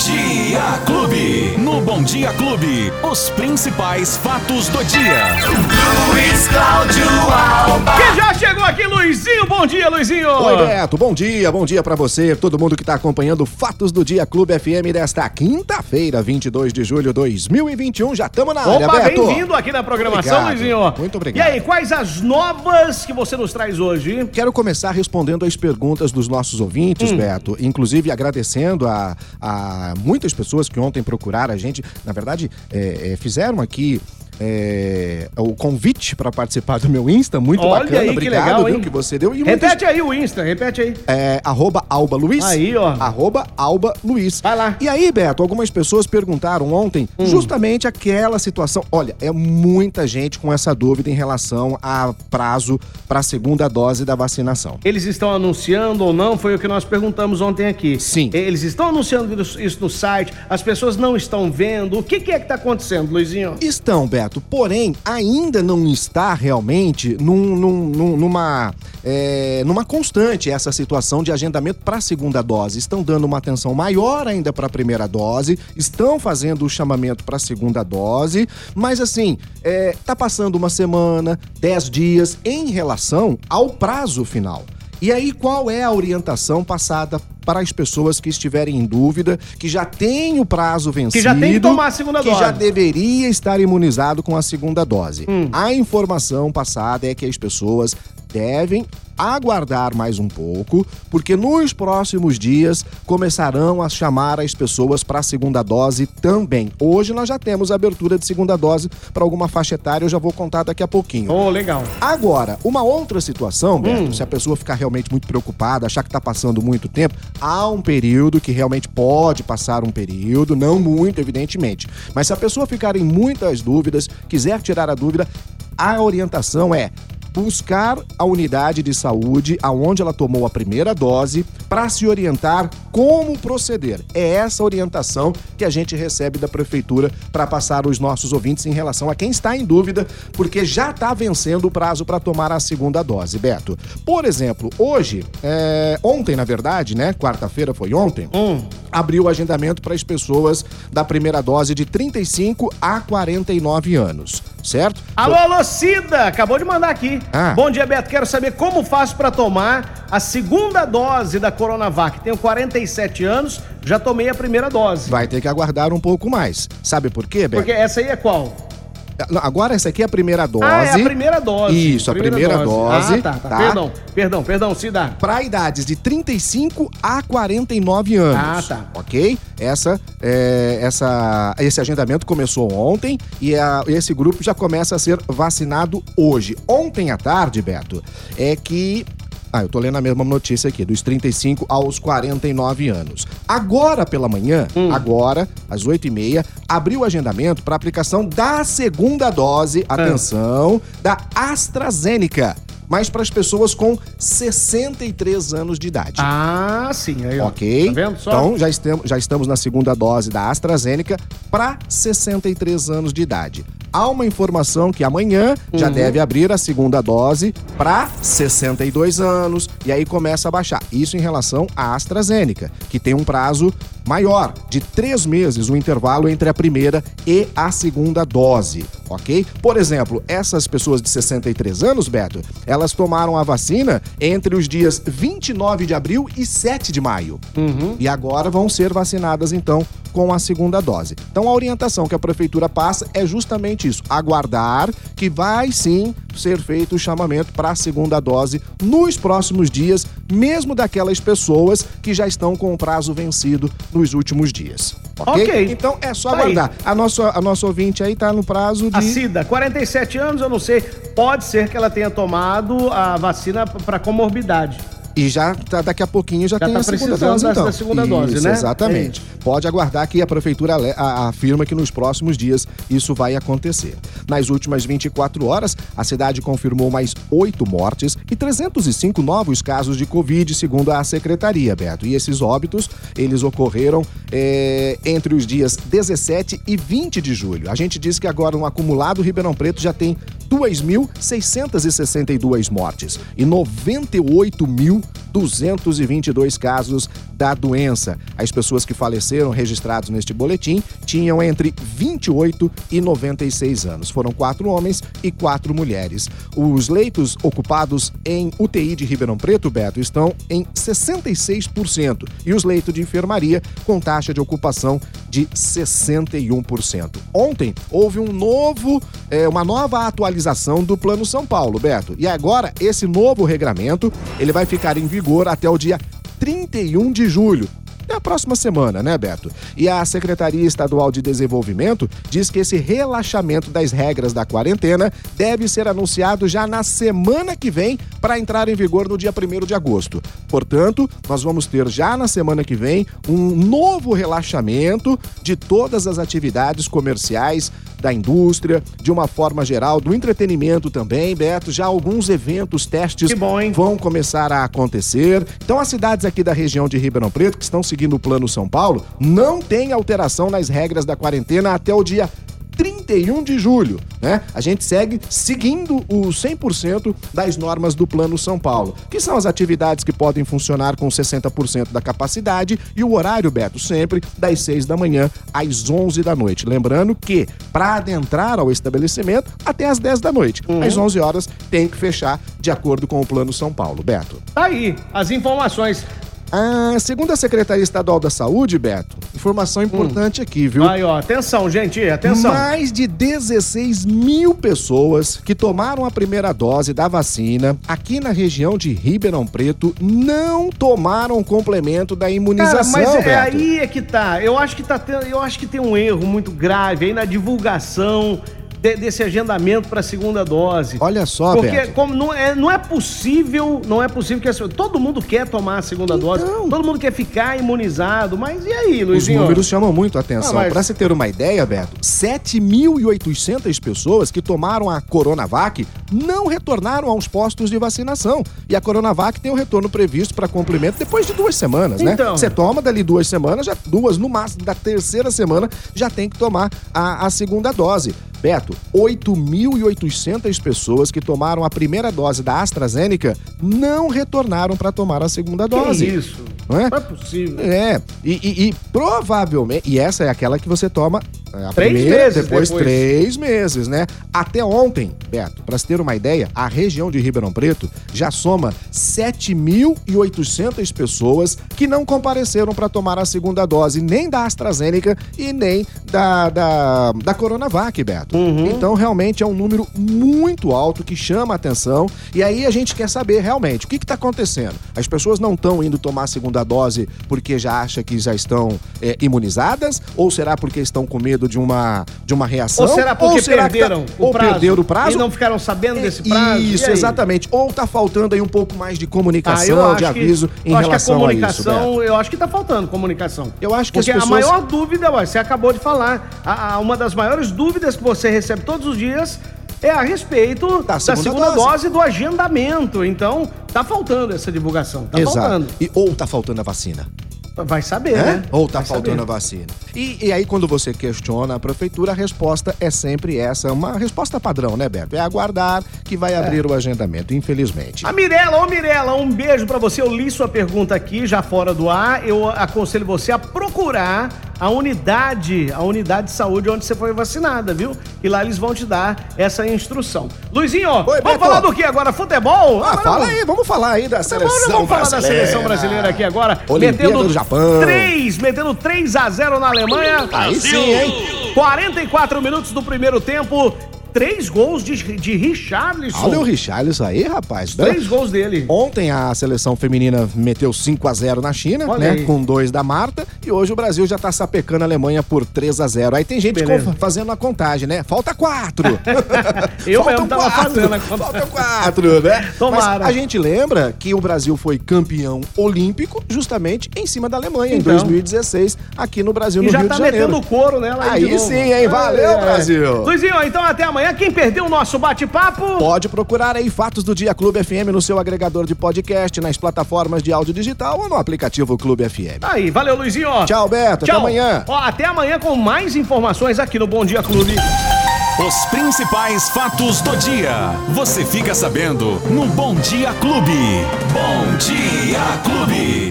Dia Clube. Bom Dia Clube, os principais fatos do dia. Luiz Cláudio Alba. Que já chegou aqui, Luizinho. Bom dia, Luizinho. Oi, Beto. Bom dia, bom dia pra você, todo mundo que tá acompanhando Fatos do Dia Clube FM desta quinta-feira, 22 de julho de 2021. Já estamos na área, Opa, Beto. bem-vindo aqui na programação, Obrigado. Luizinho. Muito obrigado. E aí, quais as novas que você nos traz hoje? Quero começar respondendo as perguntas dos nossos ouvintes, Hum. Beto. Inclusive agradecendo a, a muitas pessoas que ontem procuraram a gente. Na verdade, é, é, fizeram aqui. É, o convite para participar do meu Insta, muito Olha bacana, aí, que obrigado, legal, viu, hein? que você deu. E muitas- Repete aí o Insta, repete aí. É, arroba Alba Luiz. Aí, ó. Arroba Alba Luiz. Vai lá. E aí, Beto, algumas pessoas perguntaram ontem Hum. justamente aquela situação. Olha, é muita gente com essa dúvida em relação a prazo para a segunda dose da vacinação. Eles estão anunciando ou não? Foi o que nós perguntamos ontem aqui. Sim. Eles estão anunciando isso- isso no site, as pessoas não estão vendo. O que, que é que tá acontecendo, Luizinho? Estão, Beto, porém, ainda não está realmente num- num- numa, é, numa constante essa situação de agendamento para a segunda dose. Estão dando uma atenção maior ainda para a primeira dose, estão fazendo o chamamento para a segunda dose, mas assim, é, tá passando uma semana, dez dias em relação ao prazo final. E aí, qual é a orientação passada para as pessoas que estiverem em dúvida, que já tem o prazo vencido? já tem que tomar a segunda que dose. já deveria estar imunizado com a segunda dose. Hum. A informação passada é que as pessoas devem aguardar mais um pouco, porque nos próximos dias começarão a chamar as pessoas para a segunda dose também. Hoje nós já temos abertura de segunda dose para alguma faixa etária, eu já vou contar daqui a pouquinho. Oh, legal. Agora, uma outra situação, Beto, Hum. se a pessoa ficar realmente muito preocupada, achar que está passando muito tempo, há um período que realmente pode passar um período, não muito, evidentemente. Mas se a pessoa ficar em muitas dúvidas, quiser tirar a dúvida, a orientação é buscar a unidade de saúde aonde ela tomou a primeira dose para se orientar como proceder. É essa orientação que a gente recebe da prefeitura para passar os nossos ouvintes em relação a quem está em dúvida, porque já está vencendo o prazo para tomar a segunda dose, Beto. Por exemplo, hoje, é, ontem na verdade, né? Quarta-feira foi ontem. Hum. Abriu o agendamento para as pessoas da primeira dose de 35 a 49 anos, certo? Alô, alô, Cida! Acabou de mandar aqui. Ah. Bom dia, Beto. Quero saber como faço pra tomar a segunda dose da Coronavac. Tenho 47 anos, já tomei a primeira dose. Vai ter que aguardar um pouco mais. Sabe por quê, Beto? Porque essa aí é qual? Agora essa aqui é a primeira dose. Ah, é a primeira dose. Isso, a primeira dose, Ah, tá, tá. tá? Perdão, perdão, perdão, Cida. Para idades de 35 a 49 anos. Ah, tá. Ok? Essa, é, essa, esse agendamento começou ontem e a- esse grupo já começa a ser vacinado hoje. Ontem à tarde, Beto, é que. Ah, eu tô lendo a mesma notícia aqui, dos 35 aos 49 anos. Agora pela manhã, Hum. agora, às 8h30, abriu o agendamento para aplicação da segunda dose, Ah. atenção, da AstraZeneca, mas para as pessoas com 63 anos de idade. Ah, sim. Aí. Ok? Tá vendo só? Então já estamos, já estamos na segunda dose da AstraZeneca para 63 anos de idade. Há uma informação que amanhã já Uhum. deve abrir a segunda dose para 62 anos e aí começa a baixar. Isso em relação à AstraZeneca, que tem um prazo maior, de três meses, o intervalo entre a primeira e a segunda dose, ok? Por exemplo, essas pessoas de 63 anos, Beto, elas tomaram a vacina entre os dias 29 de abril e 7 de maio. Uhum. E agora vão ser vacinadas, então, com a segunda dose. Então, a orientação que a prefeitura passa é justamente isso: aguardar que vai sim ser feito o chamamento para a segunda dose nos próximos dias, mesmo daquelas pessoas que já estão com o prazo vencido nos últimos dias. Ok? Ok. Então é só Tá aí. aguardar. A nossa, a nossa ouvinte aí tá no prazo de. A Cida, 47 anos, eu não sei. Pode ser que ela tenha tomado a vacina para comorbidade. E já tá, daqui a pouquinho já, Já tem tá a segunda dose, da- então. da segunda Isso, dose, né? Exatamente. Pode aguardar que a prefeitura afirma que nos próximos dias isso vai acontecer. Nas últimas 24 horas, a cidade confirmou mais oito mortes e 305 novos casos de Covid, segundo a secretaria, Beto. E esses óbitos, eles ocorreram é, entre os dias 17 e 20 de julho. A gente diz que agora no acumulado, Ribeirão Preto já tem 2.662 mortes e 98.222 casos da doença. As pessoas que faleceram registrados neste boletim tinham entre 28 e 96 anos. Foram quatro homens e quatro mulheres. Os leitos ocupados em UTI de Ribeirão Preto, Beto, estão em 66% e os leitos de enfermaria com taxa de ocupação de 61%. Ontem houve um novo, é, uma nova atualização do Plano São Paulo, Beto. E agora esse novo regramento ele vai ficar em vigor até o dia 31 de julho é a próxima semana, né, Beto? E a Secretaria Estadual de Desenvolvimento diz que esse relaxamento das regras da quarentena deve ser anunciado já na semana que vem para entrar em vigor no dia 1 de agosto. Portanto, nós vamos ter já na semana que vem um novo relaxamento de todas as atividades comerciais da indústria, de uma forma geral, do entretenimento também, Beto. Já alguns eventos, testes bom, vão começar a acontecer. Então, as cidades aqui da região de Ribeirão Preto, que estão seguindo o Plano São Paulo, não tem alteração nas regras da quarentena até o dia 31 de julho, né? A gente segue seguindo o 100% das normas do Plano São Paulo, que são as atividades que podem funcionar com 60% da capacidade e o horário, Beto, sempre das 6 da manhã às 11 da noite. Lembrando que para adentrar ao estabelecimento até às 10 da noite. Uhum. Às 11 horas tem que fechar de acordo com o Plano São Paulo, Beto. Tá aí as informações ah, segundo a Secretaria Estadual da Saúde, Beto, informação importante hum. aqui, viu? Aí, ó, atenção, gente, atenção. Mais de 16 mil pessoas que tomaram a primeira dose da vacina aqui na região de Ribeirão Preto não tomaram complemento da imunização, Cara, mas é aí é que tá. Eu acho que tá eu acho que tem um erro muito grave aí na divulgação de, desse agendamento para a segunda dose. Olha só, Porque Beto. como não é, não é possível, não é possível que todo mundo quer tomar a segunda então... dose, todo mundo quer ficar imunizado, mas e aí, Luizinho? Os números chamam muito a atenção. Ah, mas... Para você ter uma ideia, Beto, 7.800 pessoas que tomaram a Coronavac não retornaram aos postos de vacinação. E a Coronavac tem o um retorno previsto para cumprimento depois de duas semanas, né? Então... Você toma dali duas semanas, já duas no máximo, da terceira semana já tem que tomar a, a segunda dose. Beto, 8.800 pessoas que tomaram a primeira dose da AstraZeneca não retornaram para tomar a segunda dose. Que isso? Não é? Não é possível. É, e, e, e provavelmente, e essa é aquela que você toma a três primeira, meses depois, depois, três meses, né? Até ontem, Beto, para se ter uma ideia, a região de Ribeirão Preto já soma 7.800 pessoas que não compareceram para tomar a segunda dose nem da AstraZeneca e nem da, da, da Coronavac, Beto. Uhum. Então, realmente é um número muito alto que chama a atenção. E aí a gente quer saber realmente o que está acontecendo. As pessoas não estão indo tomar a segunda dose porque já acham que já estão é, imunizadas? Ou será porque estão com medo? Medo de uma, de uma reação? Ou será porque ou será tá- perderam tá, o ou prazo? perderam o prazo? E não ficaram sabendo desse prazo? Isso, exatamente. Ou tá faltando aí um pouco mais de comunicação, ah, de aviso que, em relação a isso, Eu acho que tá faltando comunicação. Eu acho que Porque pessoas... a maior dúvida, você acabou de falar, a, a, uma das maiores dúvidas que você recebe todos os dias é a respeito da segunda, da segunda dose. dose. do agendamento. Então, tá faltando essa divulgação. Tá Exato. faltando. E, ou tá faltando a vacina. Vai saber, é? né? Ou tá Vai faltando saber. a vacina. E, e, aí, quando você questiona a prefeitura, a resposta é sempre essa, uma resposta padrão, né, Beto? É aguardar que vai abrir é. o agendamento, infelizmente. A Mirella, ô Mirella, um beijo para você. Eu li sua pergunta aqui, já fora do ar. Eu aconselho você a procurar a unidade, a unidade de saúde onde você foi vacinada, viu? E lá eles vão te dar essa instrução. Luizinho, Oi, vamos Beto. falar do que agora? Futebol? Ah, fala aí, vamos falar aí da seleção brasileira. Vamos falar da seleção brasileira aqui agora. Olimpíada metendo do Japão. 3, metendo 3 a 0 na Alemanha. Aí sim, hein? 44 minutos do primeiro tempo. Três gols de, de Richarlison. Olha o Richarlison aí, rapaz. Três gols dele. Ontem a seleção feminina meteu 5 a 0 na China, Olha né? Aí. Com dois da Marta. E hoje o Brasil já tá sapecando a Alemanha por 3 a 0 Aí tem gente fazendo a contagem, né? Falta quatro. Eu mesmo tava quatro. fazendo a contagem. Falta quatro, né? Tomara. Mas a gente lembra que o Brasil foi campeão olímpico justamente em cima da Alemanha então. em 2016, aqui no Brasil, e no Rio tá de Janeiro. já tá metendo couro nela aí Aí sim, hein? Valeu, é. Brasil. Luizinho, então até amanhã amanhã. Quem perdeu o nosso bate-papo? Pode procurar aí Fatos do Dia Clube FM no seu agregador de podcast, nas plataformas de áudio digital ou no aplicativo Clube FM. Aí, valeu, Luizinho. Tchau, Beto. Tchau. Até amanhã. Ó, até amanhã com mais informações aqui no Bom Dia Clube. Os principais fatos do dia. Você fica sabendo no Bom Dia Clube. Bom Dia Clube.